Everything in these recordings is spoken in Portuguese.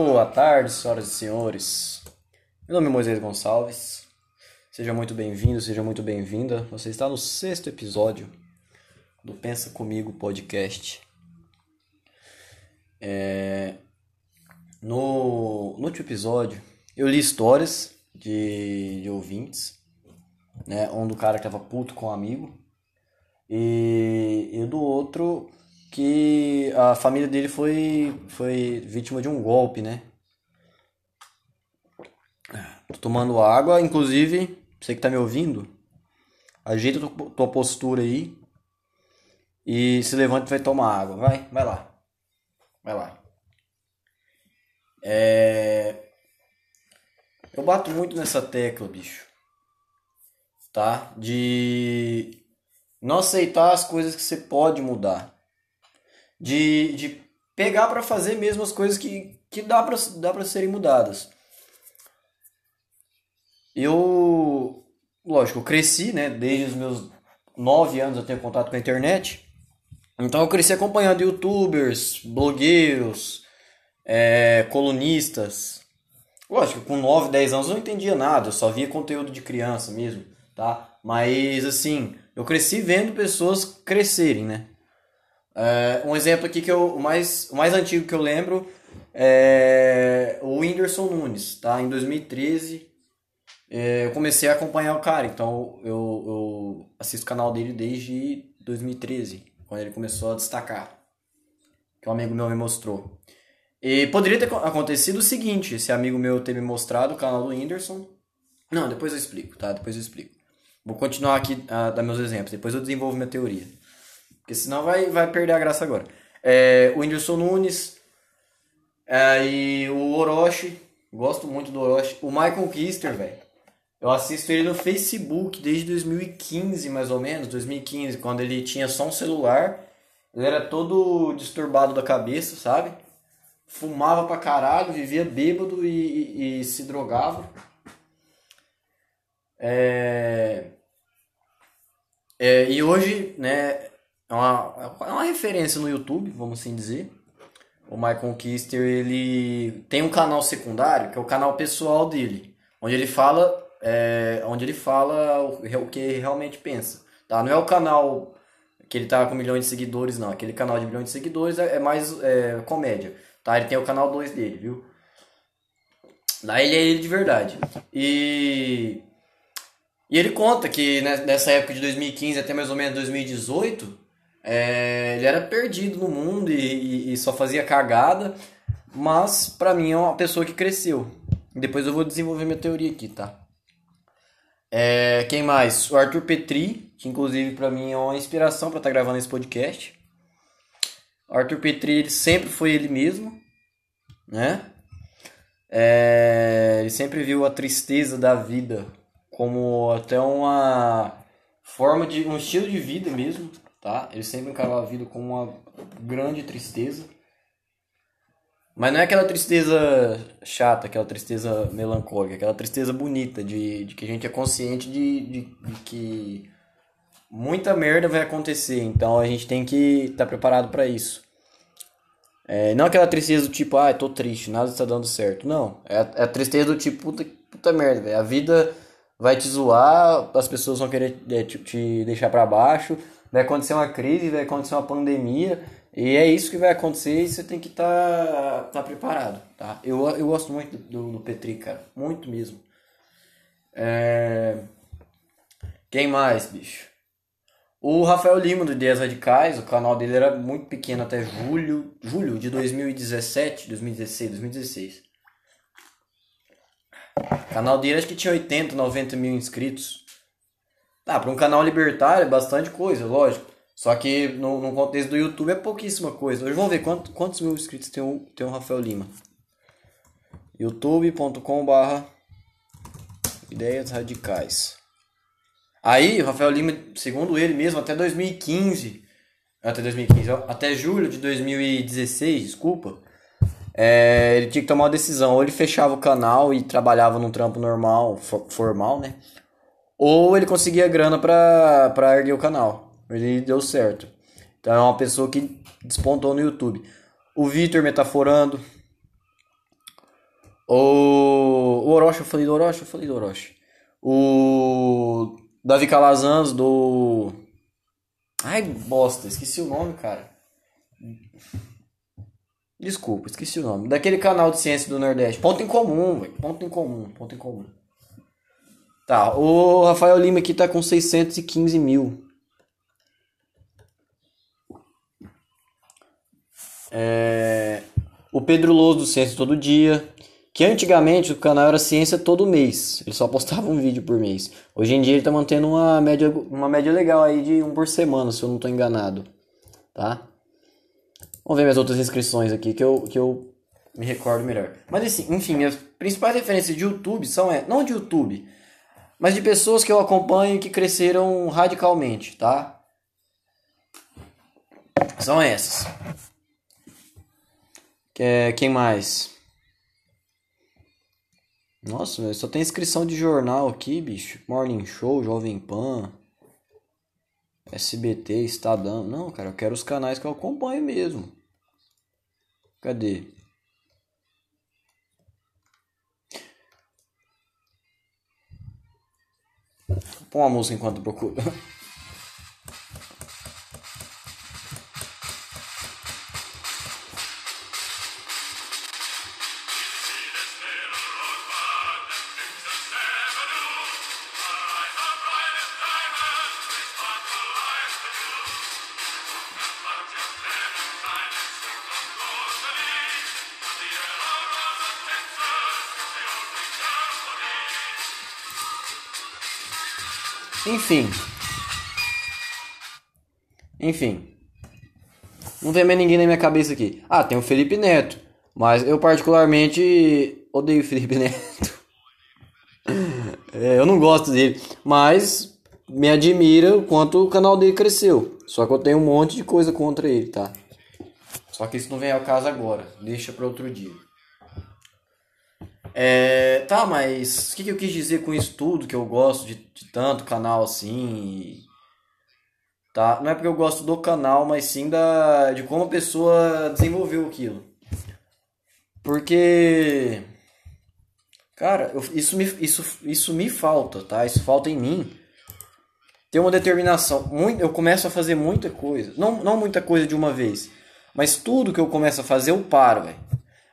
Boa tarde, senhoras e senhores. Meu nome é Moisés Gonçalves. Seja muito bem-vindo, seja muito bem-vinda. Você está no sexto episódio do Pensa Comigo podcast. É... No... no último episódio, eu li histórias de, de ouvintes, né? Um do cara que tava puto com um amigo e, e do outro que a família dele foi, foi vítima de um golpe, né? Tô tomando água, inclusive, você que tá me ouvindo, ajeita tua postura aí e se levanta e vai tomar água. Vai, vai lá. Vai lá. É... Eu bato muito nessa tecla, bicho. Tá? De não aceitar as coisas que você pode mudar de, de pegar para fazer mesmo as coisas que, que dá para dá pra serem mudadas. Eu, lógico, eu cresci, né? Desde os meus 9 anos eu tenho contato com a internet. Então eu cresci acompanhando youtubers, blogueiros, é, colunistas. Lógico, com 9, 10 anos eu não entendia nada, eu só via conteúdo de criança mesmo, tá? Mas assim, eu cresci vendo pessoas crescerem, né? Uh, um exemplo aqui que eu, o, mais, o mais antigo que eu lembro é o Whindersson Nunes, tá? Em 2013 é, eu comecei a acompanhar o cara, então eu, eu assisto o canal dele desde 2013, quando ele começou a destacar, que um amigo meu me mostrou. E poderia ter acontecido o seguinte, esse amigo meu ter me mostrado o canal do Whindersson. Não, depois eu explico, tá? Depois eu explico. Vou continuar aqui a dar meus exemplos, depois eu desenvolvo minha teoria. Porque senão vai, vai perder a graça agora. É, o Whindersson Nunes. É, e o Orochi. Gosto muito do Orochi. O Michael Kister, velho. Eu assisto ele no Facebook desde 2015, mais ou menos. 2015, quando ele tinha só um celular. Ele era todo disturbado da cabeça, sabe? Fumava pra caralho, vivia bêbado e, e, e se drogava. É... É, e hoje, né, é uma, é uma referência no YouTube, vamos assim dizer. O Michael Kister, ele tem um canal secundário, que é o canal pessoal dele, onde ele fala, é, onde ele fala o, o que realmente pensa. Tá? Não é o canal que ele tá com milhões de seguidores, não. Aquele canal de milhões de seguidores é, é mais é, comédia. Tá? Ele tem o canal 2 dele, viu? Lá ele é ele de verdade. E, e ele conta que nessa época de 2015 até mais ou menos 2018 é, ele era perdido no mundo e, e, e só fazia cagada, mas para mim é uma pessoa que cresceu. Depois eu vou desenvolver minha teoria aqui, tá? É, quem mais? O Arthur Petri, que inclusive para mim é uma inspiração para estar tá gravando esse podcast. O Arthur Petri ele sempre foi ele mesmo, né? É, ele sempre viu a tristeza da vida como até uma forma de um estilo de vida mesmo, tá? Ele sempre encarava a vida com uma grande tristeza. Mas não é aquela tristeza chata, aquela tristeza melancólica, aquela tristeza bonita de, de que a gente é consciente de, de, de que muita merda vai acontecer, então a gente tem que estar tá preparado para isso. É, não aquela tristeza do tipo, ah, tô triste, nada está dando certo. Não, é a, é a tristeza do tipo, puta, puta merda, a vida vai te zoar, as pessoas vão querer é, te, te deixar para baixo, vai acontecer uma crise, vai acontecer uma pandemia, e é isso que vai acontecer e você tem que estar tá, tá preparado, tá? Eu, eu gosto muito do, do Petri, cara, muito mesmo. É... Quem mais, bicho? O Rafael Lima do Ideias Radicais, o canal dele era muito pequeno até julho, julho de 2017, 2016, 2016. O canal dele acho que tinha 80, 90 mil inscritos. Tá, para um canal libertário é bastante coisa, lógico. Só que no, no contexto do YouTube é pouquíssima coisa. Hoje vamos ver quanto, quantos mil inscritos tem o, tem o Rafael Lima. youtube.com ideias radicais. Aí, o Rafael Lima, segundo ele mesmo, até 2015, até 2015, até julho de 2016, desculpa, é, ele tinha que tomar uma decisão. Ou ele fechava o canal e trabalhava num trampo normal, formal, né? Ou ele conseguia grana pra, pra erguer o canal. Ele deu certo. Então é uma pessoa que despontou no YouTube. O Vitor metaforando. O, o Orochi, eu falei do Orochi, eu falei do Orochi. O Davi Calazans do. Ai, bosta, esqueci o nome, cara. Desculpa, esqueci o nome. Daquele canal de ciência do Nordeste. Ponto em comum, velho. Ponto em comum, ponto em comum. Tá, o Rafael Lima aqui tá com 615 mil. É... O Pedro Louso do Ciência Todo Dia. Que antigamente o canal era Ciência Todo Mês. Ele só postava um vídeo por mês. Hoje em dia ele tá mantendo uma média, uma média legal aí de um por semana, se eu não tô enganado. Tá? Vamos ver minhas outras inscrições aqui que eu, que eu me recordo melhor. Mas assim, enfim, minhas principais referências de YouTube são, é, não de YouTube, mas de pessoas que eu acompanho que cresceram radicalmente, tá? São essas. É, quem mais? Nossa, só tem inscrição de jornal aqui, bicho. Morning Show, Jovem Pan, SBT, Estadão. Não, cara, eu quero os canais que eu acompanho mesmo. Cadê? Põe uma música enquanto procuro. Enfim. Enfim. Não tem mais ninguém na minha cabeça aqui. Ah, tem o Felipe Neto. Mas eu particularmente odeio o Felipe Neto. é, eu não gosto dele. Mas me admira o quanto o canal dele cresceu. Só que eu tenho um monte de coisa contra ele, tá? Só que isso não vem ao caso agora. Deixa para outro dia. É, tá, mas o que, que, eu quis dizer com isso tudo? Que eu gosto de, de tanto canal assim. Tá? Não é porque eu gosto do canal, mas sim da, de como a pessoa desenvolveu aquilo. Porque. Cara, eu, isso, me, isso, isso me falta, tá? Isso falta em mim. Ter uma determinação. Muito, eu começo a fazer muita coisa. Não, não muita coisa de uma vez. Mas tudo que eu começo a fazer, eu paro, velho.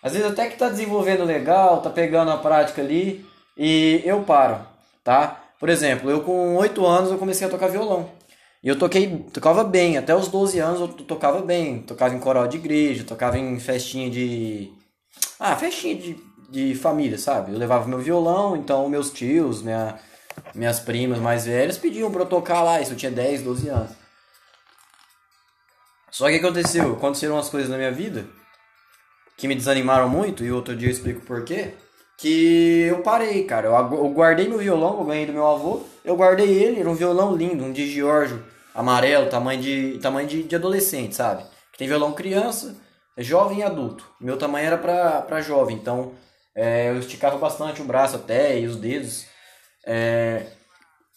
Às vezes até que tá desenvolvendo legal, tá pegando a prática ali e eu paro, tá? Por exemplo, eu com 8 anos eu comecei a tocar violão. E eu toquei, tocava bem, até os 12 anos eu tocava bem, tocava em coral de igreja, tocava em festinha de ah, festinha de, de família, sabe? Eu levava meu violão, então meus tios, minha, minhas primas mais velhas pediam para eu tocar lá, isso eu tinha 10, 12 anos. Só que aconteceu, aconteceram umas coisas na minha vida que me desanimaram muito, e outro dia eu explico por quê, que eu parei, cara. Eu, guardei meu violão, eu ganhei do meu avô, eu guardei ele, era um violão lindo, um de Giorgio, amarelo, tamanho de, tamanho de, de adolescente, sabe? Tem violão criança, jovem e adulto. Meu tamanho era pra, pra jovem, então é, eu esticava bastante o braço até e os dedos. É,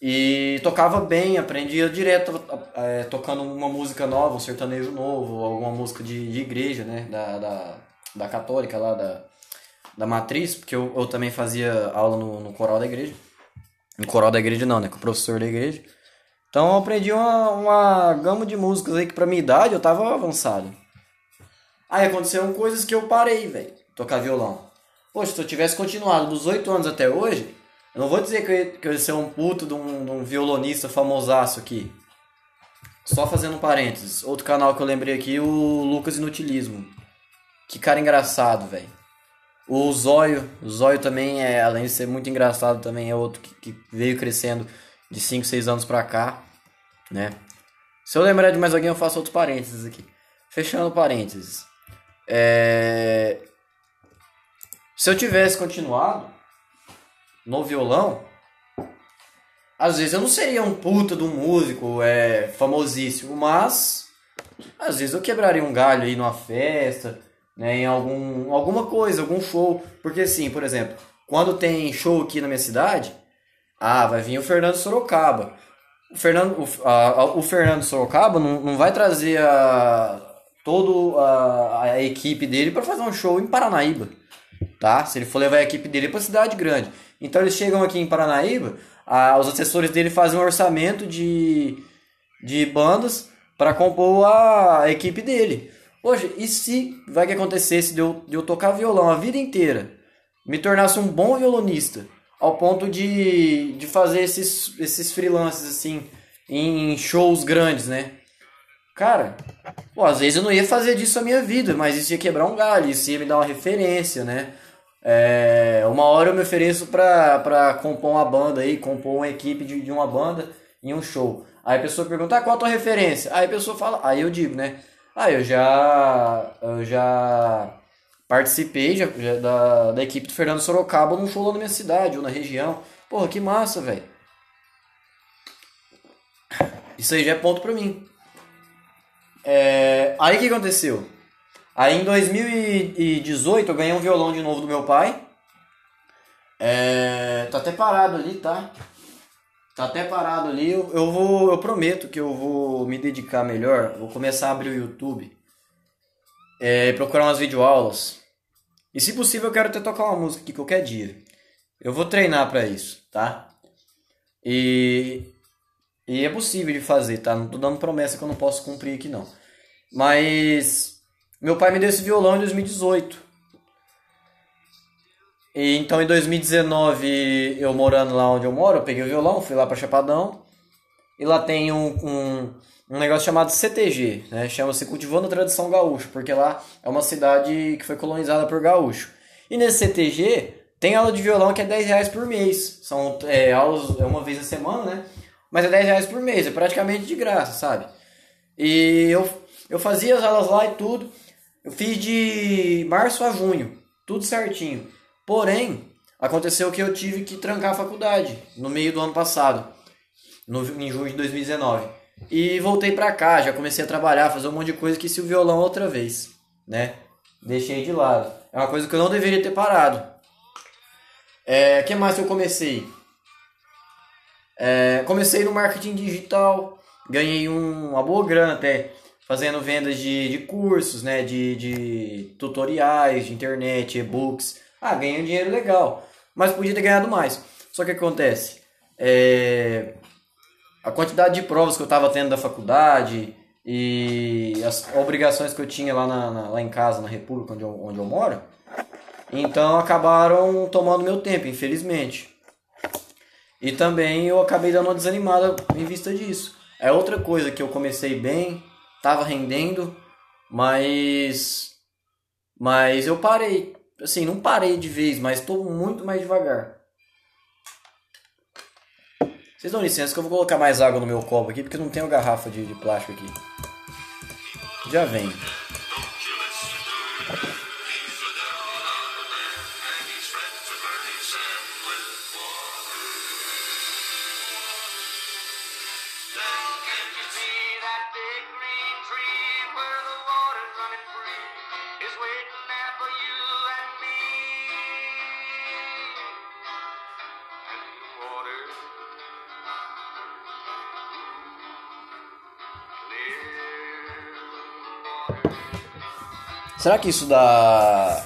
e tocava bem, aprendia direto é, tocando uma música nova, um sertanejo novo, alguma música de, de igreja, né? Da, da, da católica lá, da, da matriz, porque eu, eu também fazia aula no, no coral da igreja. No coral da igreja não, né? Com o professor da igreja. Então eu aprendi uma, uma gama de músicas aí que pra minha idade eu tava avançado. Aí aconteceram coisas que eu parei, velho, tocar violão. Poxa, se eu tivesse continuado dos 8 anos até hoje, eu não vou dizer que eu, ia, que eu ia ser um puto de um, de um violonista famosaço aqui. Só fazendo um parênteses. Outro canal que eu lembrei aqui, o Lucas Inutilismo. Que cara engraçado, velho. O Zóio, o Zóio também é, além de ser muito engraçado, também é outro que, que veio crescendo de 5, 6 anos pra cá, né? Se eu lembrar de mais alguém, eu faço outros parênteses aqui. Fechando parênteses. É... Se eu tivesse continuado no violão, às vezes eu não seria um puta de um músico é, famosíssimo, mas às vezes eu quebraria um galho aí numa festa, né, em algum, alguma coisa, algum show. Porque assim, por exemplo, quando tem show aqui na minha cidade, ah, vai vir o Fernando Sorocaba. O Fernando, o, a, o Fernando Sorocaba não, não vai trazer a, toda a, a equipe dele para fazer um show em Paranaíba. tá? Se ele for levar a equipe dele para cidade grande. Então eles chegam aqui em Paranaíba, a, os assessores dele fazem um orçamento de, de bandas para compor a, equipe dele. Poxa, e se vai que acontecesse de eu, de eu tocar violão a vida inteira, me tornasse um bom violonista, ao ponto de, de fazer esses, esses freelances assim, em shows grandes, né? Cara, pô, às vezes eu não ia fazer disso a minha vida, mas isso ia quebrar um galho, isso ia me dar uma referência, né? É, uma hora eu me ofereço pra, pra compor uma banda aí, compor uma equipe de, de uma banda em um show. Aí a pessoa pergunta, ah, qual a tua referência? Aí a pessoa fala, aí eu digo, né? Ah, eu já. Eu já participei já, já da, da equipe do Fernando Sorocaba num show lá na minha cidade ou na região. Porra, que massa, velho. Isso aí já é ponto pra mim. É, aí o que aconteceu? Aí em 2018 eu ganhei um violão de novo do meu pai. É, tá até parado ali, tá? Tá até parado ali. Eu, eu vou, eu prometo que eu vou me dedicar melhor. Vou começar a abrir o YouTube, é, procurar umas videoaulas. E se possível eu quero até tocar uma música aqui qualquer dia. Eu vou treinar para isso, tá? E e é possível de fazer, tá? Não tô dando promessa que eu não posso cumprir aqui não. Mas meu pai me deu esse violão em 2018. E então em 2019, eu morando lá onde eu moro, eu peguei o violão, fui lá para Chapadão. E lá tem um, um, um negócio chamado CTG, né? Chama-se Cultivando a Tradição Gaúcho, porque lá é uma cidade que foi colonizada por gaúcho. E nesse CTG tem aula de violão que é 10 reais por mês. São é, aulas é uma vez a semana, né? Mas é 10 reais por mês, é praticamente de graça, sabe? E eu, eu fazia as aulas lá e tudo. Eu fiz de março a junho, tudo certinho. Porém, aconteceu que eu tive que trancar a faculdade no meio do ano passado, no, em junho de 2019. E voltei pra cá, já comecei a trabalhar, fazer um monte de coisa que se o violão outra vez, né? Deixei de lado. É uma coisa que eu não deveria ter parado. É, que mais que eu comecei? É, comecei no marketing digital, ganhei um, uma boa grana até fazendo vendas de, de cursos, né, de, de tutoriais, de internet, e-books. Ah, ganhei um dinheiro legal, mas podia ter ganhado mais. Só que acontece, é, a quantidade de provas que eu estava tendo da faculdade e as obrigações que eu tinha lá, na, na, lá em casa, na República, onde eu, onde eu moro, então acabaram tomando meu tempo, infelizmente. E também eu acabei dando uma desanimada em vista disso. É outra coisa que eu comecei bem, tava rendendo, mas mas eu parei. Assim, não parei de vez, mas estou muito mais devagar. Vocês dão licença que eu vou colocar mais água no meu copo aqui, porque não tenho garrafa de, de plástico aqui. Já vem. Será que isso dá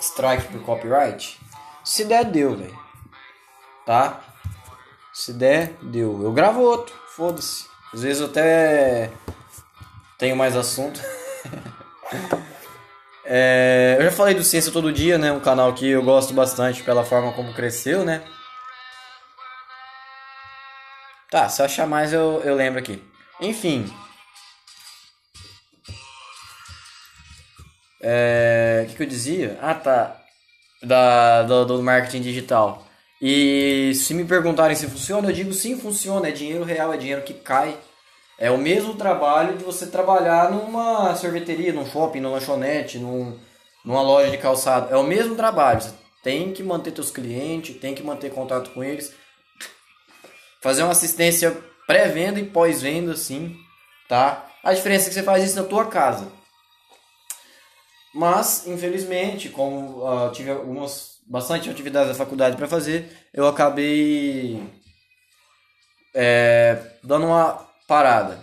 strike por copyright? Se der, deu, velho. Tá? Se der, deu. Eu gravo outro, foda-se. Às vezes eu até tenho mais assunto. é, eu já falei do Ciência Todo Dia, né? Um canal que eu gosto bastante pela forma como cresceu, né? Tá, se eu achar mais eu, eu lembro aqui. Enfim, É, o que, que, eu dizia? Ah, tá. Da, do, do, marketing digital. E se me perguntarem se funciona, eu digo sim, funciona. É dinheiro real, é dinheiro que cai. É o mesmo trabalho de você trabalhar numa sorveteria, num shopping, numa lanchonete, num, numa loja de calçado. É o mesmo trabalho. Você tem que manter seus clientes, tem que manter contato com eles. Fazer uma assistência pré-venda e pós-venda, sim, tá? A diferença é que você faz isso na tua casa. Mas, infelizmente, como uh, tive algumas bastante atividades da faculdade para fazer, eu acabei é, dando uma parada.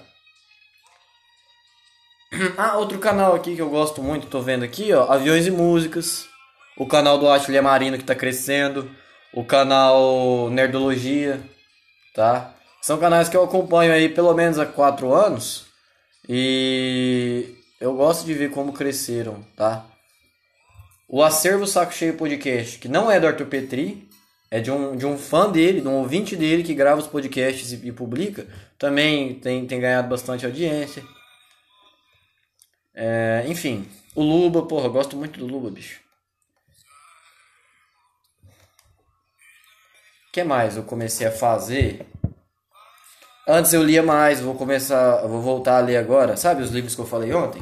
Ah, outro canal aqui que eu gosto muito, tô vendo aqui, ó, Aviões e Músicas. O canal do Ashley Marino que tá crescendo. O canal Nerdologia, tá? São canais que eu acompanho aí pelo menos há quatro anos. E eu gosto de ver como cresceram, tá? O Acervo Saco Cheio Podcast, que não é do Arthur Petri, é de um, de um fã dele, de um ouvinte dele que grava os podcasts e, e publica, também tem, tem ganhado bastante audiência. É, enfim, o Luba, porra, eu gosto muito do Luba, bicho. O que mais eu comecei a fazer? Antes eu lia mais, vou começar, vou voltar a ler agora. Sabe os livros que eu falei ontem?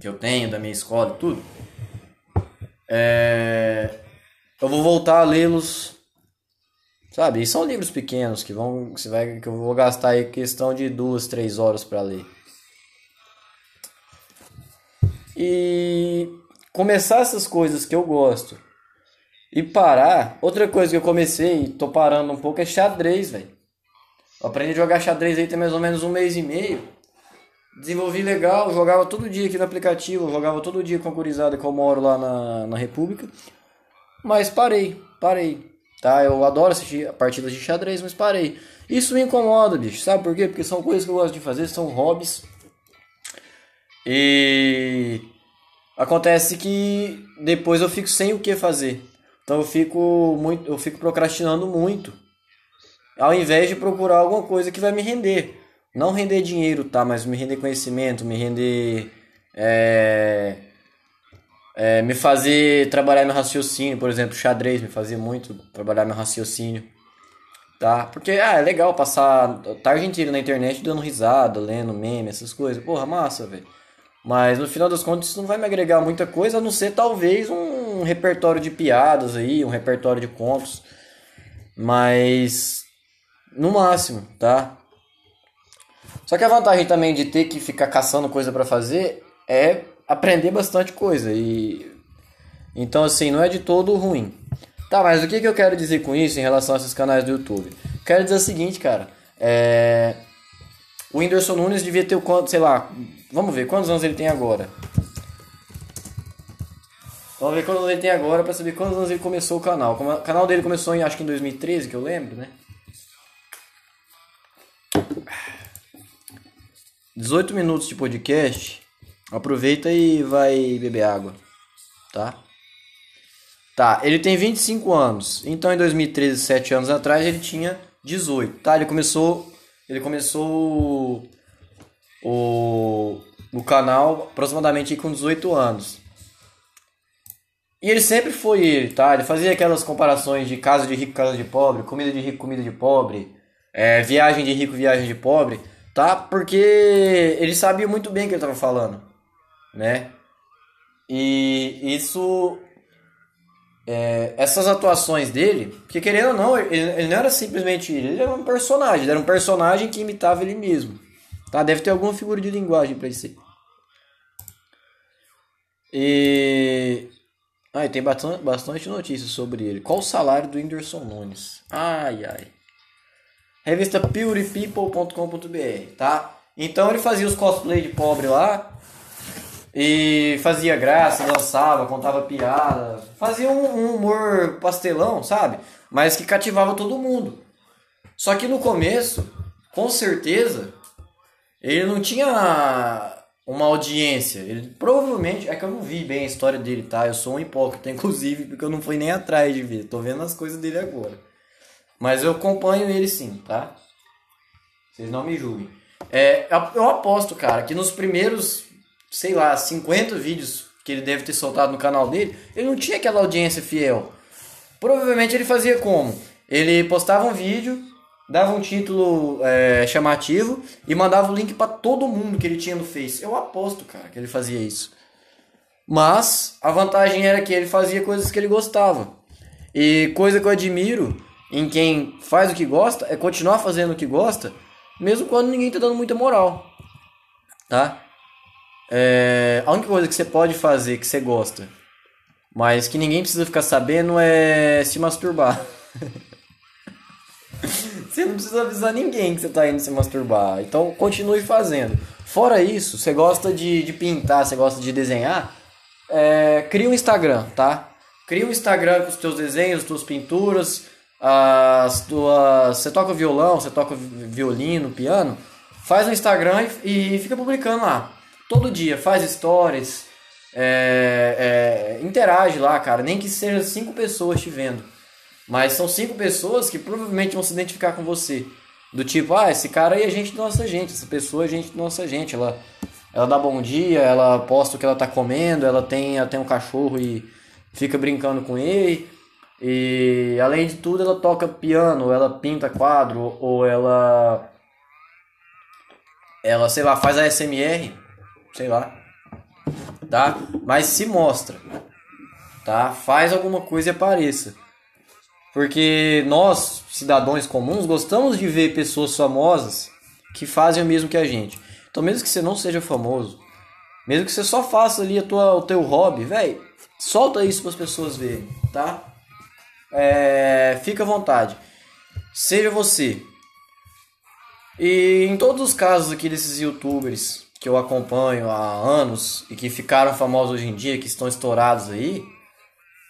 Que eu tenho da minha escola e tudo? É... Eu vou voltar a lê-los, sabe? E são livros pequenos que vão, que vai, que eu vou gastar aí questão de duas, três horas para ler. E começar essas coisas que eu gosto e parar. Outra coisa que eu comecei e tô parando um pouco é xadrez, velho. Aprendi a jogar xadrez aí tem mais ou menos um mês e meio. Desenvolvi legal, jogava todo dia aqui no aplicativo, jogava todo dia com a gurizada que eu moro lá na, na República. Mas parei, parei. Tá? Eu adoro assistir partidas de xadrez, mas parei. Isso me incomoda, bicho. Sabe por quê? Porque são coisas que eu gosto de fazer, são hobbies. E acontece que depois eu fico sem o que fazer. Então eu fico muito, eu fico procrastinando muito. Ao invés de procurar alguma coisa que vai me render. Não render dinheiro, tá? Mas me render conhecimento, me render. É, é, me fazer trabalhar meu raciocínio, por exemplo, xadrez me fazia muito trabalhar meu raciocínio, tá? Porque ah, é legal passar tarde inteira na internet dando risada, lendo meme, essas coisas. Porra, massa, velho. Mas no final das contas isso não vai me agregar muita coisa, a não ser talvez um repertório de piadas aí, um repertório de contos. Mas no máximo, tá? Só que a vantagem também de ter que ficar caçando coisa para fazer é aprender bastante coisa e então assim, não é de todo ruim. Tá, mas o que, que eu quero dizer com isso em relação a esses canais do YouTube? Quero dizer o seguinte, cara, é o Whindersson Nunes devia ter o quanto, sei lá, vamos ver quantos anos ele tem agora. Vamos ver quantos anos ele tem agora para saber quantos anos ele começou o canal. O canal dele começou em acho que em 2013, que eu lembro, né? 18 minutos de podcast. Aproveita e vai beber água, tá? Tá, ele tem 25 anos. Então em 2013, 7 anos atrás, ele tinha 18, tá? Ele começou ele começou o, o canal aproximadamente com 18 anos. E ele sempre foi ele, tá? Ele fazia aquelas comparações de casa de rico, casa de pobre, comida de rico, comida de pobre, é, viagem de rico, viagem de pobre, tá? Porque ele sabia muito bem o que ele estava falando, né? E isso é, essas atuações dele, porque querendo ou não, ele, ele, não era simplesmente ele, ele era um personagem, ele era um personagem que imitava ele mesmo. Tá? Deve ter alguma figura de linguagem para isso aí. E. Ah, e tem bastante, notícias sobre ele. Qual o salário do Whindersson Nunes? Ai, ai. Revista purepeople.com.br, tá? Então ele fazia os cosplay de pobre lá, e fazia graça, dançava, contava piada, fazia um, um, humor pastelão, sabe? Mas que cativava todo mundo. Só que no começo, com certeza, ele não tinha uma audiência. Ele provavelmente. É que eu não vi bem a história dele, tá? Eu sou um hipócrita, inclusive, porque eu não fui nem atrás de ver. Tô vendo as coisas dele agora. Mas eu acompanho ele sim, tá? Vocês não me julguem. É, eu aposto, cara, que nos primeiros sei lá, 50 vídeos que ele deve ter soltado no canal dele, ele não tinha aquela audiência fiel. Provavelmente ele fazia como? Ele postava um vídeo, dava um título é, chamativo e mandava o link para todo mundo que ele tinha no Face. Eu aposto, cara, que ele fazia isso. Mas a vantagem era que ele fazia coisas que ele gostava. E coisa que eu admiro em quem faz o que gosta é continuar fazendo o que gosta, mesmo quando ninguém tá dando muita moral. Tá? É, a única coisa que você pode fazer que você gosta, mas que ninguém precisa ficar sabendo é se masturbar. você não precisa avisar ninguém que você está indo se masturbar. Então continue fazendo. Fora isso, você gosta de, de pintar, você gosta de desenhar, é, cria um Instagram, tá? Cria um Instagram com os teus desenhos, tuas pinturas, as tuas. Você toca violão, você toca violino, piano. Faz um Instagram e, e fica publicando lá. Todo dia, faz stories, é, é, interage lá, cara. Nem que seja cinco pessoas te vendo. Mas são cinco pessoas que provavelmente vão se identificar com você. Do tipo, ah, esse cara aí é gente da nossa gente, essa pessoa é gente da nossa gente. Ela, ela dá bom dia, ela posta o que ela tá comendo, ela tem, ela tem um cachorro e fica brincando com ele. E além de tudo, ela toca piano, ela pinta quadro, ou ela. Ela, sei lá, faz a SMR, sei lá. Tá? Mas se mostra. Tá? Faz alguma coisa e apareça. Porque nós, cidadãos comuns, gostamos de ver pessoas famosas que fazem o mesmo que a gente. Então, mesmo que você não seja famoso, mesmo que você só faça ali a tua, o teu hobby, velho, solta isso para as pessoas verem, tá? É, fica à vontade. Seja você. E em todos os casos aqui desses youtubers que eu acompanho há anos e que ficaram famosos hoje em dia, que estão estourados aí,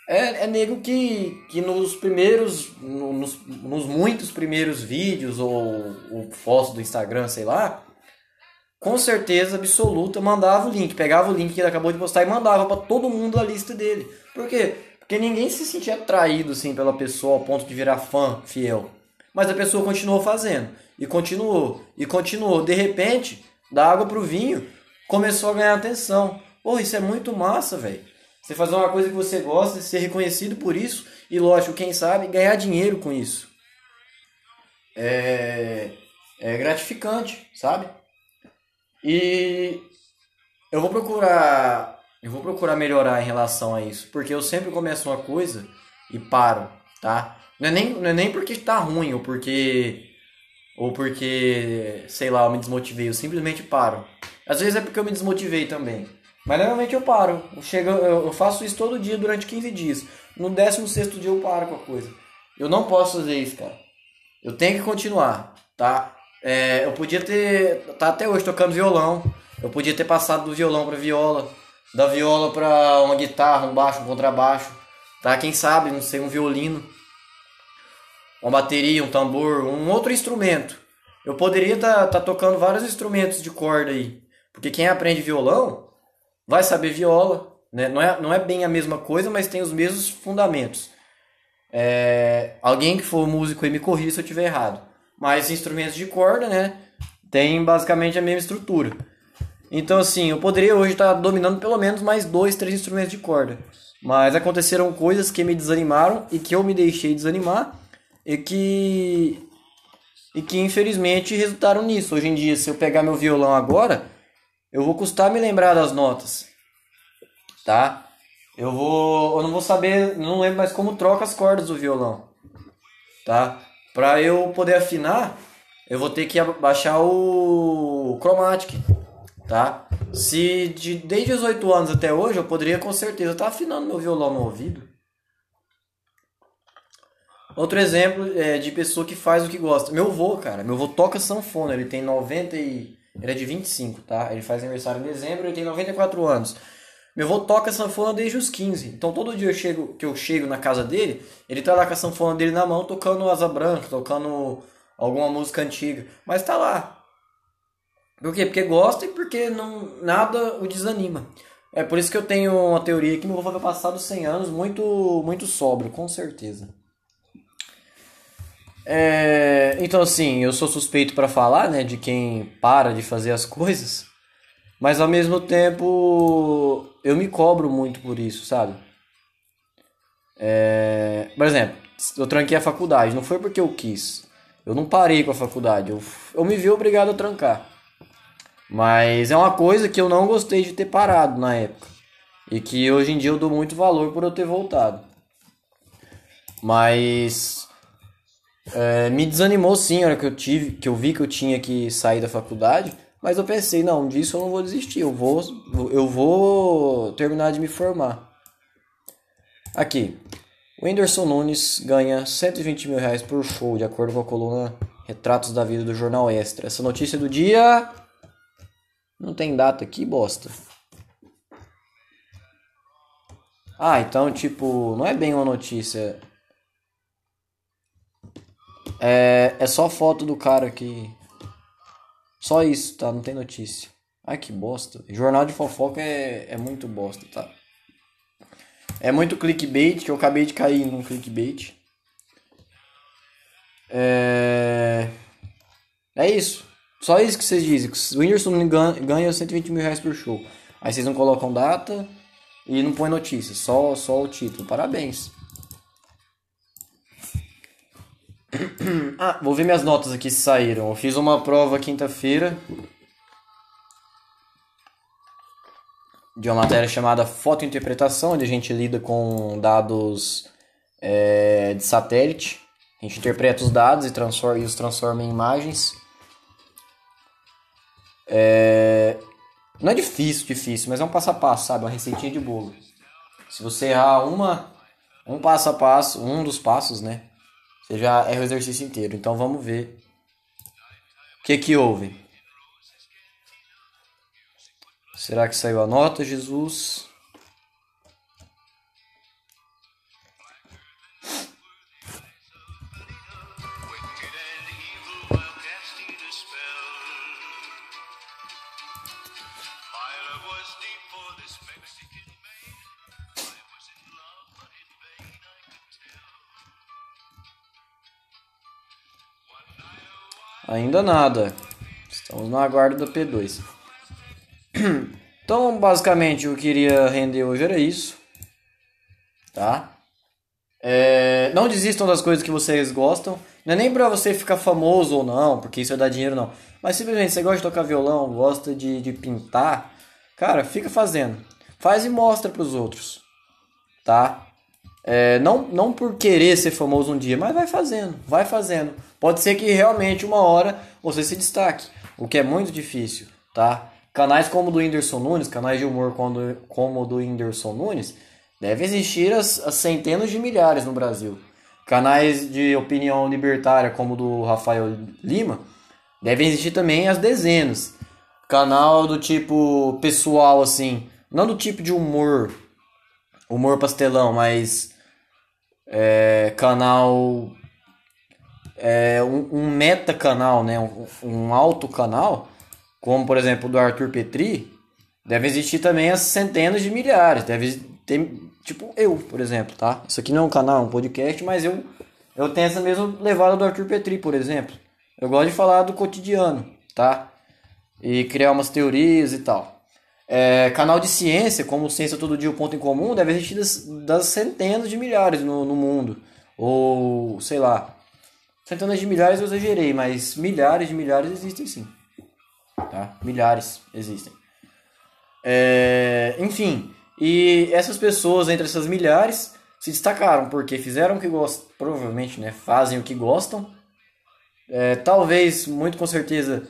é, é nego que, que nos primeiros, nos, nos muitos primeiros vídeos ou, ou fotos do Instagram, sei lá, com certeza absoluta mandava o link, pegava o link que ele acabou de postar e mandava para todo mundo a lista dele. Por quê? Porque ninguém se sentia atraído assim pela pessoa ao ponto de virar fã fiel. Mas a pessoa continuou fazendo e continuou e continuou. De repente, da água pro vinho, começou a ganhar atenção. Pô, isso é muito massa, velho. Você fazer uma coisa que você gosta, ser reconhecido por isso e, lógico, quem sabe, ganhar dinheiro com isso. É, é gratificante, sabe? E eu vou procurar, eu vou procurar melhorar em relação a isso, porque eu sempre começo uma coisa e paro, tá? Não é nem, não é nem porque tá ruim ou porque ou porque, sei lá, eu me desmotivei, eu simplesmente paro. Às vezes é porque eu me desmotivei também. Mas normalmente eu paro. Eu, chego, eu faço isso todo dia durante 15 dias. No 16 dia eu paro com a coisa. Eu não posso fazer isso, cara. Eu tenho que continuar, tá? É, eu podia ter. Tá até hoje tocando violão. Eu podia ter passado do violão pra viola. Da viola pra uma guitarra, um baixo, um contrabaixo. Tá? Quem sabe, não sei, um violino. Uma bateria, um tambor, um outro instrumento. Eu poderia estar tá, tá tocando vários instrumentos de corda aí. Porque quem aprende violão vai saber viola, né? não, é, não é bem a mesma coisa, mas tem os mesmos fundamentos. É, alguém que for músico aí me corrija se eu estiver errado. Mas instrumentos de corda, né? Tem basicamente a mesma estrutura. Então, assim, eu poderia hoje estar dominando pelo menos mais dois, três instrumentos de corda. Mas aconteceram coisas que me desanimaram e que eu me deixei desanimar e que e que infelizmente resultaram nisso. Hoje em dia, se eu pegar meu violão agora, eu vou custar me lembrar das notas, tá? Eu vou, eu não vou saber, não lembro mais como troca as cordas do violão, tá? Para eu poder afinar, eu vou ter que baixar o Chromatic, tá? Se de, desde os 8 anos até hoje eu poderia com certeza estar tá afinando meu violão no ouvido. Outro exemplo é de pessoa que faz o que gosta. Meu avô, cara, meu avô toca sanfona, ele tem 90 e ele é de 25, tá? Ele faz aniversário em dezembro, ele tem 94 anos. Meu avô toca sanfona desde os 15. Então todo dia eu chego, que eu chego na casa dele, ele tá lá com a sanfona dele na mão, tocando Asa Branca, tocando alguma música antiga. Mas tá lá. Por quê? Porque gosta e porque não, nada o desanima. É por isso que eu tenho uma teoria que meu avô vai passar dos 100 anos muito, muito sóbrio, com certeza. É, então, assim, eu sou suspeito para falar, né, de quem para de fazer as coisas, mas ao mesmo tempo eu me cobro muito por isso, sabe? É, por exemplo, eu tranquei a faculdade, não foi porque eu quis, eu não parei com a faculdade, eu, eu me vi obrigado a trancar. Mas é uma coisa que eu não gostei de ter parado na época. E que hoje em dia eu dou muito valor por eu ter voltado. Mas é, me desanimou sim a hora que eu tive, que eu vi que eu tinha que sair da faculdade, mas eu pensei, não, disso eu não vou desistir, eu vou, eu vou terminar de me formar. Aqui, o Whindersson Nunes ganha 120 mil reais por show, de acordo com a coluna Retratos da Vida do Jornal Extra. Essa notícia é do dia Não tem data aqui, bosta. Ah, então, tipo, não é bem uma notícia. É, é só foto do cara aqui. Só isso, tá? Não tem notícia. Ai, que bosta. Jornal de fofoca é, é muito bosta, tá? É muito clickbait, que eu acabei de cair num clickbait. É... É isso. Só isso que vocês dizem. O Whindersson ganha 120 mil reais por show. Aí vocês não colocam data e não põe notícia. Só, só o título. Parabéns. Ah, vou ver minhas notas aqui se saíram. Eu fiz uma prova quinta-feira de uma matéria chamada Fotointerpretação, onde a gente lida com dados é, de satélite. A gente interpreta os dados e, transforma, e os transforma em imagens. É... Não é difícil, difícil, mas é um passo a passo, sabe? Uma receitinha de bolo. Se você errar uma, um passo a passo, um dos passos, né? Você já erra o exercício inteiro. Então vamos ver o que que houve. Será que saiu a nota, Jesus? Ainda nada. Estamos no aguardo da P2. Então, basicamente, o que eu queria render hoje era isso. Tá? É, não desistam das coisas que vocês gostam. Não é nem pra você ficar famoso ou não, porque isso vai dar dinheiro, não. Mas simplesmente você gosta de tocar violão, gosta de, de pintar. Cara, fica fazendo. Faz e mostra pros outros. Tá? É, não, não por querer ser famoso um dia, mas vai fazendo, vai fazendo. Pode ser que realmente uma hora você se destaque, o que é muito difícil, tá? Canais como o do Whindersson Nunes, canais de humor como, o do Whindersson Nunes, deve existir as, as, centenas de milhares no Brasil. Canais de opinião libertária como o do Rafael Lima, devem existir também as dezenas. Canal do tipo pessoal, assim, não do tipo de humor, humor pastelão, mas é, canal é, um, um meta canal, né, um, um alto canal como por exemplo do Arthur Petri, deve existir também as centenas de milhares. Deve ter, tipo eu, por exemplo, tá? Isso aqui não é um canal, é um podcast, mas eu, eu tenho essa mesma levada do Arthur Petri, por exemplo. Eu gosto de falar do cotidiano, tá? E criar umas teorias e tal. É, canal de ciência, como Ciência Todo Dia, o Ponto em Comum, deve existir das, das centenas de milhares no, no mundo. Ou, sei lá, centenas de milhares eu exagerei, mas milhares de milhares existem sim tá? Milhares existem. É, enfim, e essas pessoas entre essas milhares se destacaram porque fizeram o que gostam, provavelmente, né? Fazem o que gostam. É, talvez, muito com certeza,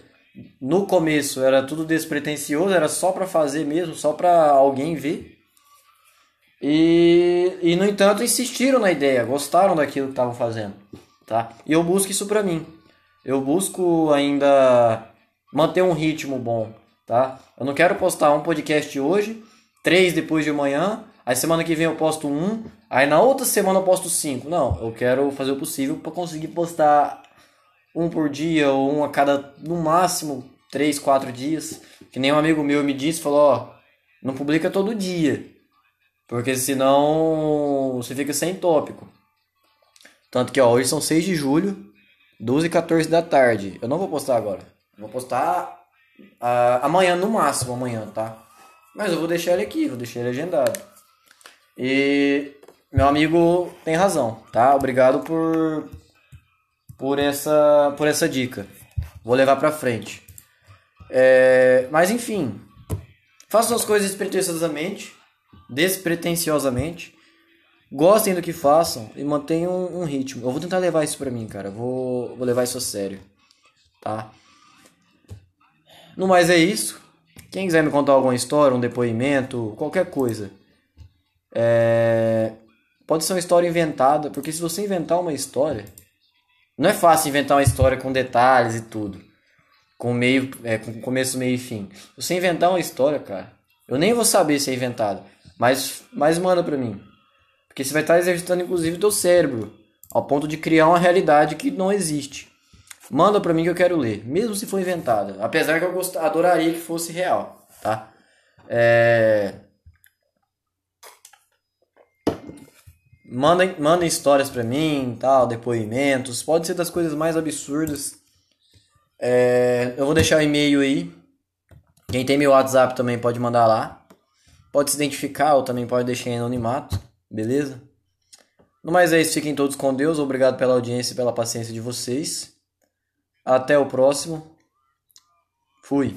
no começo era tudo despretensioso, era só para fazer mesmo, só para alguém ver. E, e no entanto insistiram na ideia, gostaram daquilo que estavam fazendo, tá? E eu busco isso para mim. Eu busco ainda manter um ritmo bom, tá? Eu não quero postar um podcast hoje, três depois de amanhã, aí semana que vem eu posto um, aí na outra semana eu posto cinco. Não, eu quero fazer o possível para conseguir postar um por dia ou um a cada, no máximo, três, quatro dias. Que nem um amigo meu me disse, falou, ó, não publica todo dia, porque senão você fica sem tópico. Tanto que, ó, hoje são 6 de julho, 12 e 14 da tarde. Eu não vou postar agora. Vou postar uh, amanhã, no máximo amanhã, tá? Mas eu vou deixar ele aqui, vou deixar ele agendado. E meu amigo tem razão, tá? Obrigado por por essa por essa dica. Vou levar pra frente. É, mas enfim, façam as coisas despretensiosamente, despretensiosamente. Gostem do que façam e mantenham um, um ritmo. Eu vou tentar levar isso pra mim, cara. Vou, vou levar isso a sério, tá? No mais é isso. Quem quiser me contar alguma história, um depoimento, qualquer coisa. É... Pode ser uma história inventada, porque se você inventar uma história. Não é fácil inventar uma história com detalhes e tudo. com meio, é, com começo, meio e fim. Você inventar uma história, cara, eu nem vou saber se é inventado, mas, mas manda pra mim. Porque você vai estar exercitando, inclusive, o teu cérebro, ao ponto de criar uma realidade que não existe. Manda pra mim que eu quero ler, mesmo se for inventada. Apesar que eu gost... adoraria que fosse real, tá? É... Mandem, mandem histórias pra mim, tal, depoimentos. Pode ser das coisas mais absurdas. É... Eu vou deixar o e-mail aí. Quem tem meu WhatsApp também pode mandar lá. Pode se identificar ou também pode deixar em anonimato, beleza? No mais é isso, fiquem todos com Deus. Obrigado pela audiência e pela paciência de vocês. Até o próximo. Fui.